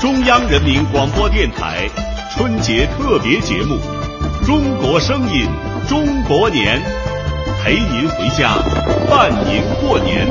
中央人民广播电台春节特别节目《中国声音中国年》，陪您回家，伴您过年。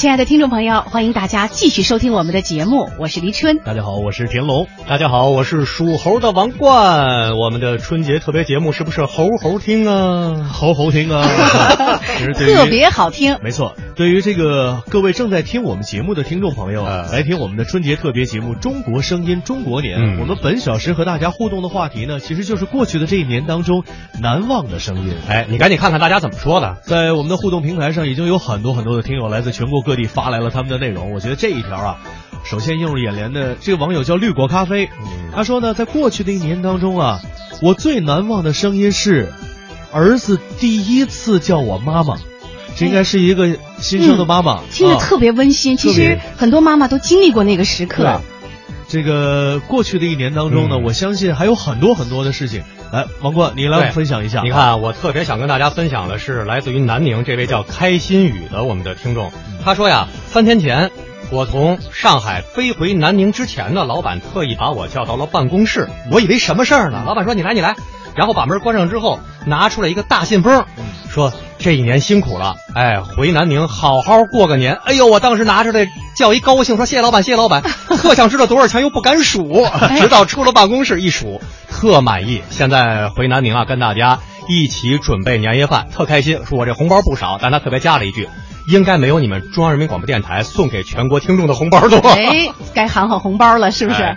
亲爱的听众朋友，欢迎大家继续收听我们的节目，我是黎春。大家好，我是田龙。大家好，我是属猴的王冠。我们的春节特别节目是不是猴猴听啊？猴猴听啊，特别好听。没错，对于这个各位正在听我们节目的听众朋友啊，来听我们的春节特别节目《中国声音中国年》。我们本小时和大家互动的话题呢，其实就是过去的这一年当中难忘的声音。哎，你赶紧看看大家怎么说的。在我们的互动平台上，已经有很多很多的听友来自全国各。各地发来了他们的内容，我觉得这一条啊，首先映入眼帘的这个网友叫绿果咖啡，他说呢，在过去的一年当中啊，我最难忘的声音是儿子第一次叫我妈妈，这应该是一个新生的妈妈，听着特别温馨。其实很多妈妈都经历过那个时刻。这个过去的一年当中呢，我相信还有很多很多的事情。来，王冠，你来分享一下。你看，我特别想跟大家分享的是来自于南宁这位叫开心雨的我们的听众。他说呀，三天前我从上海飞回南宁之前呢，老板特意把我叫到了办公室。我以为什么事儿呢？老板说：“你来，你来。”然后把门关上之后，拿出来一个大信封，说：“这一年辛苦了，哎，回南宁好好过个年。”哎呦，我当时拿出来叫一高兴，说：“谢谢老板，谢谢老板。”特想知道多少钱，又不敢数，直到出了办公室一数，特满意。现在回南宁啊，跟大家一起准备年夜饭，特开心。说我这红包不少，但他特别加了一句：“应该没有你们中央人民广播电台送给全国听众的红包多。”哎，该喊好红包了，是不是？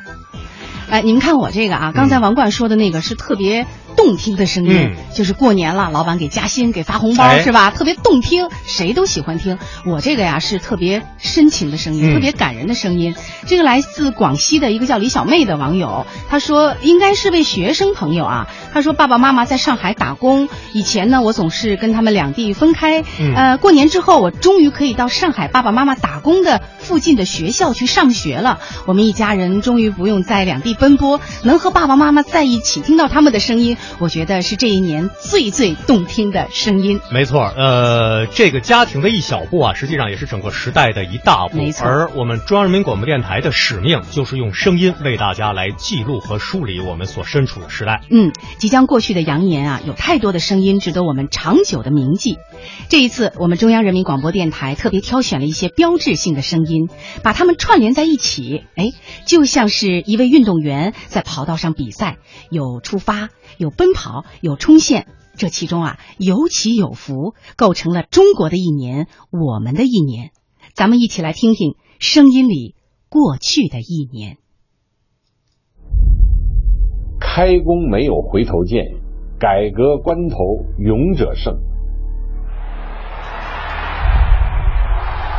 哎，你们看我这个啊，刚才王冠说的那个是特别。动听的声音，就是过年了，老板给加薪、给发红包，是吧？特别动听，谁都喜欢听。我这个呀是特别深情的声音，特别感人的声音。这个来自广西的一个叫李小妹的网友，她说应该是位学生朋友啊。她说爸爸妈妈在上海打工，以前呢我总是跟他们两地分开。呃，过年之后我终于可以到上海爸爸妈妈打工的附近的学校去上学了。我们一家人终于不用在两地奔波，能和爸爸妈妈在一起，听到他们的声音。我觉得是这一年最最动听的声音。没错，呃，这个家庭的一小步啊，实际上也是整个时代的一大步。没错，而我们中央人民广播电台的使命，就是用声音为大家来记录和梳理我们所身处的时代。嗯，即将过去的羊年啊，有太多的声音值得我们长久的铭记。这一次，我们中央人民广播电台特别挑选了一些标志性的声音，把它们串联在一起，哎，就像是一位运动员在跑道上比赛，有出发。有奔跑，有冲线，这其中啊有起有伏，构成了中国的一年，我们的一年。咱们一起来听听声音里过去的一年。开弓没有回头箭，改革关头勇者胜。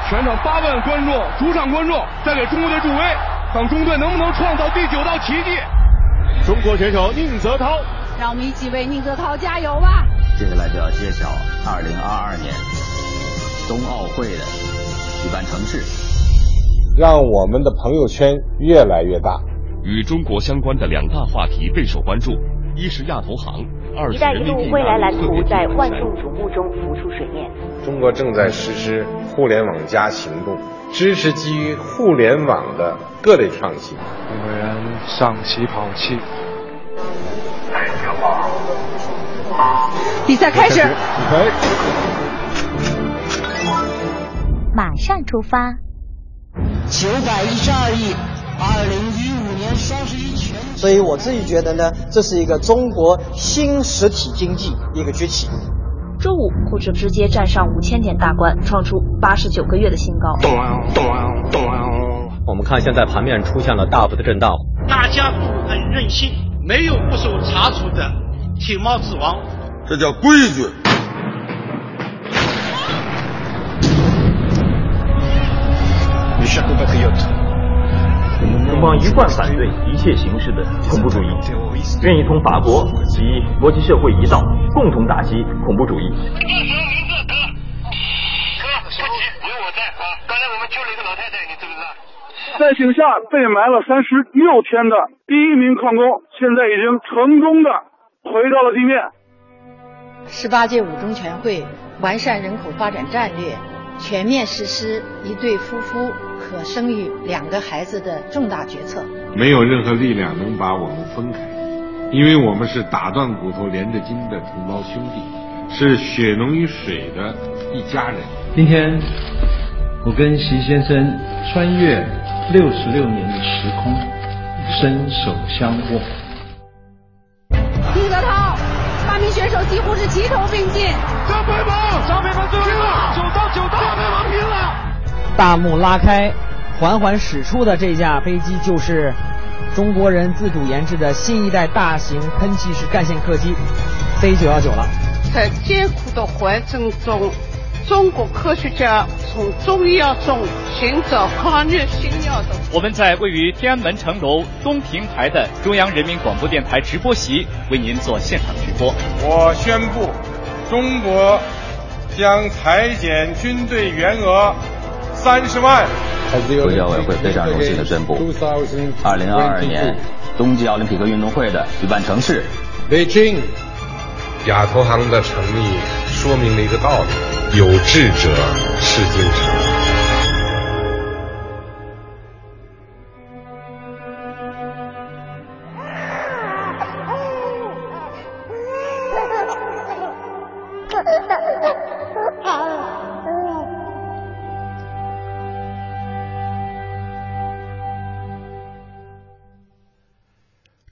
全场八万观众，主场观众在给中国队助威，看中队能不能创造第九道奇迹。中国选手宁泽涛。让我们一起为宁泽涛加油吧！接下来就要揭晓二零二二年冬奥会的举办城市，让我们的朋友圈越来越大。与中国相关的两大话题备受关注：一是亚投行，二是“一带一路”未来蓝图在万众瞩目中浮出水面。中国正在实施“互联网加”行动，支持基于互联网的各类创新。有个人上起跑器。比赛开始，马上出发。九百一十二亿，二零一五年双十一全。所以我自己觉得呢，这是一个中国新实体经济一个崛起。周五，沪指直接站上五千点大关，创出八十九个月的新高。咚咚咚！我们看现在盘面出现了大幅的震荡。大家都很任性，没有不受查处的铁帽子王。这叫规矩。中方一贯反对一切形式的恐怖主义，愿意同法国及国际社会一道，共同打击恐怖主义。哥，哥，不急，有我在啊！刚才我们救了一个老太太，你知不知道？在井下被埋了三十六天的第一名矿工，现在已经成功的回到了地面。十八届五中全会完善人口发展战略，全面实施一对夫妇可生育两个孩子的重大决策。没有任何力量能把我们分开，因为我们是打断骨头连着筋的同胞兄弟，是血浓于水的一家人。今天，我跟习先生穿越六十六年的时空，伸手相握。手几乎是齐头并进。张培萌，张培萌最后一个，九刀九刀，张培萌拼了！大幕拉开，缓缓驶出的这架飞机就是中国人自主研制的新一代大型喷气式干线客机 C 九幺九了。在艰苦的环境中，中国科学家从中医药中寻找抗日新药的。我们在位于天安门城楼东平台的中央人民广播电台直播席为您做现场直播。我宣布，中国将裁减军队员额三十万。国际奥委会非常荣幸的宣布，二零二二年冬季奥林匹克运动会的举办城市北京。亚投行的成立说明了一个道理：有志者事竟成。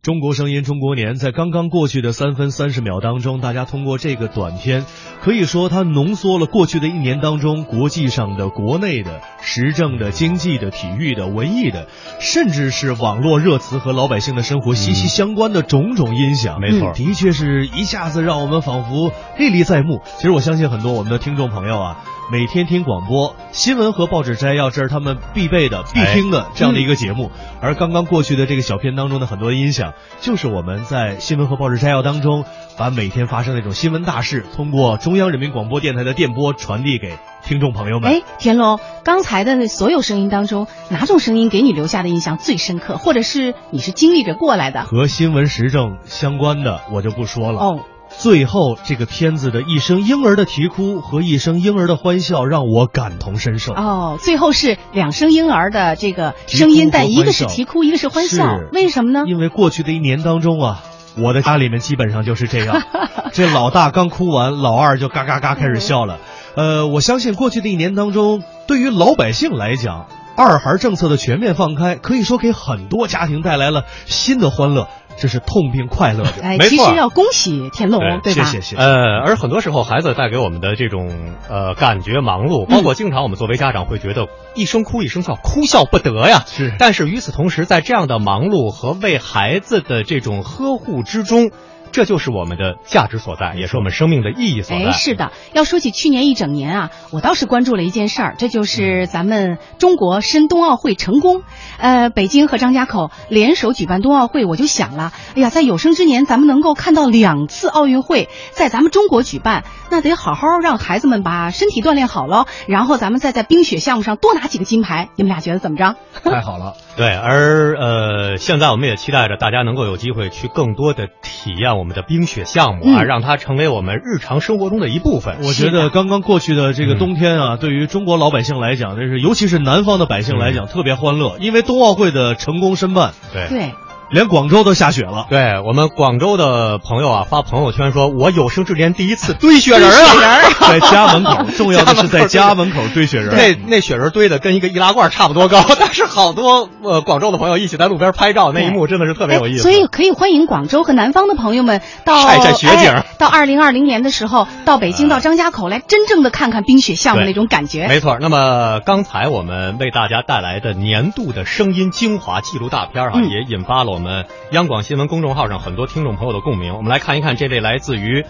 中国声音中国年，在刚刚过去的三分三十秒当中，大家通过这个短片，可以说它浓缩了过去的一年当中国际上的、国内的、时政的、经济的、体育的、文艺的，甚至是网络热词和老百姓的生活息息相关的种种音响。没错，的确是一下子让我们仿佛历历在目。其实我相信很多我们的听众朋友啊。每天听广播新闻和报纸摘要，这是他们必备的、必听的这样的一个节目。而刚刚过去的这个小片当中的很多音响，就是我们在新闻和报纸摘要当中，把每天发生那种新闻大事，通过中央人民广播电台的电波传递给听众朋友们。哎，田龙，刚才的那所有声音当中，哪种声音给你留下的印象最深刻，或者是你是经历着过来的？和新闻时政相关的，我就不说了。哦。最后，这个片子的一声婴儿的啼哭和一声婴儿的欢笑让我感同身受。哦，最后是两声婴儿的这个声音，但一个是啼哭，一个是欢笑，为什么呢？因为过去的一年当中啊，我的家里面基本上就是这样，这老大刚哭完，老二就嘎嘎嘎开始笑了。呃，我相信过去的一年当中，对于老百姓来讲，二孩政策的全面放开，可以说给很多家庭带来了新的欢乐。这是痛并快乐着，哎，其实要恭喜田龙，对吧？谢谢谢谢。呃，而很多时候，孩子带给我们的这种呃感觉忙碌，包括经常我们作为家长会觉得一声哭一声笑，哭笑不得呀。是。但是与此同时，在这样的忙碌和为孩子的这种呵护之中。这就是我们的价值所在，也是我们生命的意义所在。哎，是的。要说起去年一整年啊，我倒是关注了一件事儿，这就是咱们中国申冬奥会成功。呃，北京和张家口联手举办冬奥会，我就想了，哎呀，在有生之年咱们能够看到两次奥运会在咱们中国举办，那得好好让孩子们把身体锻炼好了，然后咱们再在冰雪项目上多拿几个金牌。你们俩觉得怎么着？太好了。对，而呃，现在我们也期待着大家能够有机会去更多的体验我们的冰雪项目啊，让它成为我们日常生活中的一部分。我觉得刚刚过去的这个冬天啊，对于中国老百姓来讲，这是尤其是南方的百姓来讲特别欢乐，因为冬奥会的成功申办。对对。连广州都下雪了，对我们广州的朋友啊，发朋友圈说：“我有生之年第一次堆雪人啊，在家门口，重要的是在家门口堆雪人。那那雪人堆的跟一个易拉罐差不多高，但是好多呃广州的朋友一起在路边拍照，那一幕真的是特别有意思。所以可以欢迎广州和南方的朋友们到晒晒雪景。到二零二零年的时候，到北京到张家口来，真正的看看冰雪项目那种感觉。没错。那么刚才我们为大家带来的年度的声音精华记录大片啊，也引发了我们央广。新闻公众号上很多听众朋友的共鸣，我们来看一看这位来自于，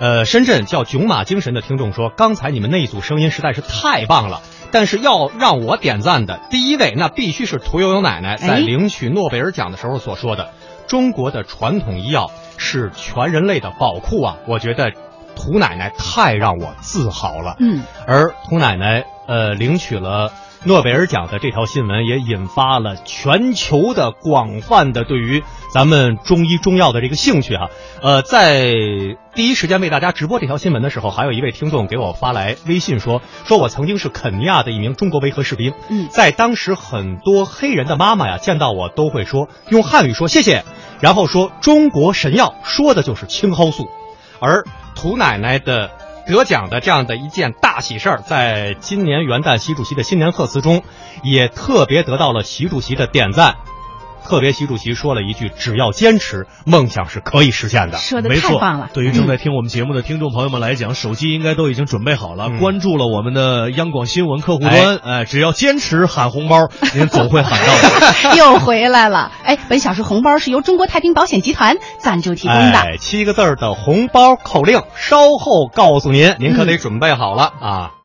呃，深圳叫囧马精神的听众说：“刚才你们那一组声音实在是太棒了，但是要让我点赞的第一位，那必须是屠呦呦奶奶在领取诺贝尔奖的时候所说的：中国的传统医药是全人类的宝库啊！我觉得屠奶奶太让我自豪了。嗯，而屠奶奶呃领取了诺贝尔奖的这条新闻也引发了全球的广泛的对于咱们中医中药的这个兴趣啊。呃，在第一时间为大家直播这条新闻的时候，还有一位听众给我发来微信说，说我曾经是肯尼亚的一名中国维和士兵，嗯，在当时很多黑人的妈妈呀见到我都会说用汉语说谢谢，然后说中国神药，说的就是青蒿素，而涂奶奶的。得奖的这样的一件大喜事儿，在今年元旦习主席的新年贺词中，也特别得到了习主席的点赞。特别习主席说了一句：“只要坚持，梦想是可以实现的。”说的太棒了。对于正在听我们节目的听众朋友们来讲，手机应该都已经准备好了，关注了我们的央广新闻客户端。哎，只要坚持喊红包，您总会喊到的。又回来了。哎，本小时红包是由中国太平保险集团赞助提供的。哎，七个字儿的红包口令，稍后告诉您，您可得准备好了啊。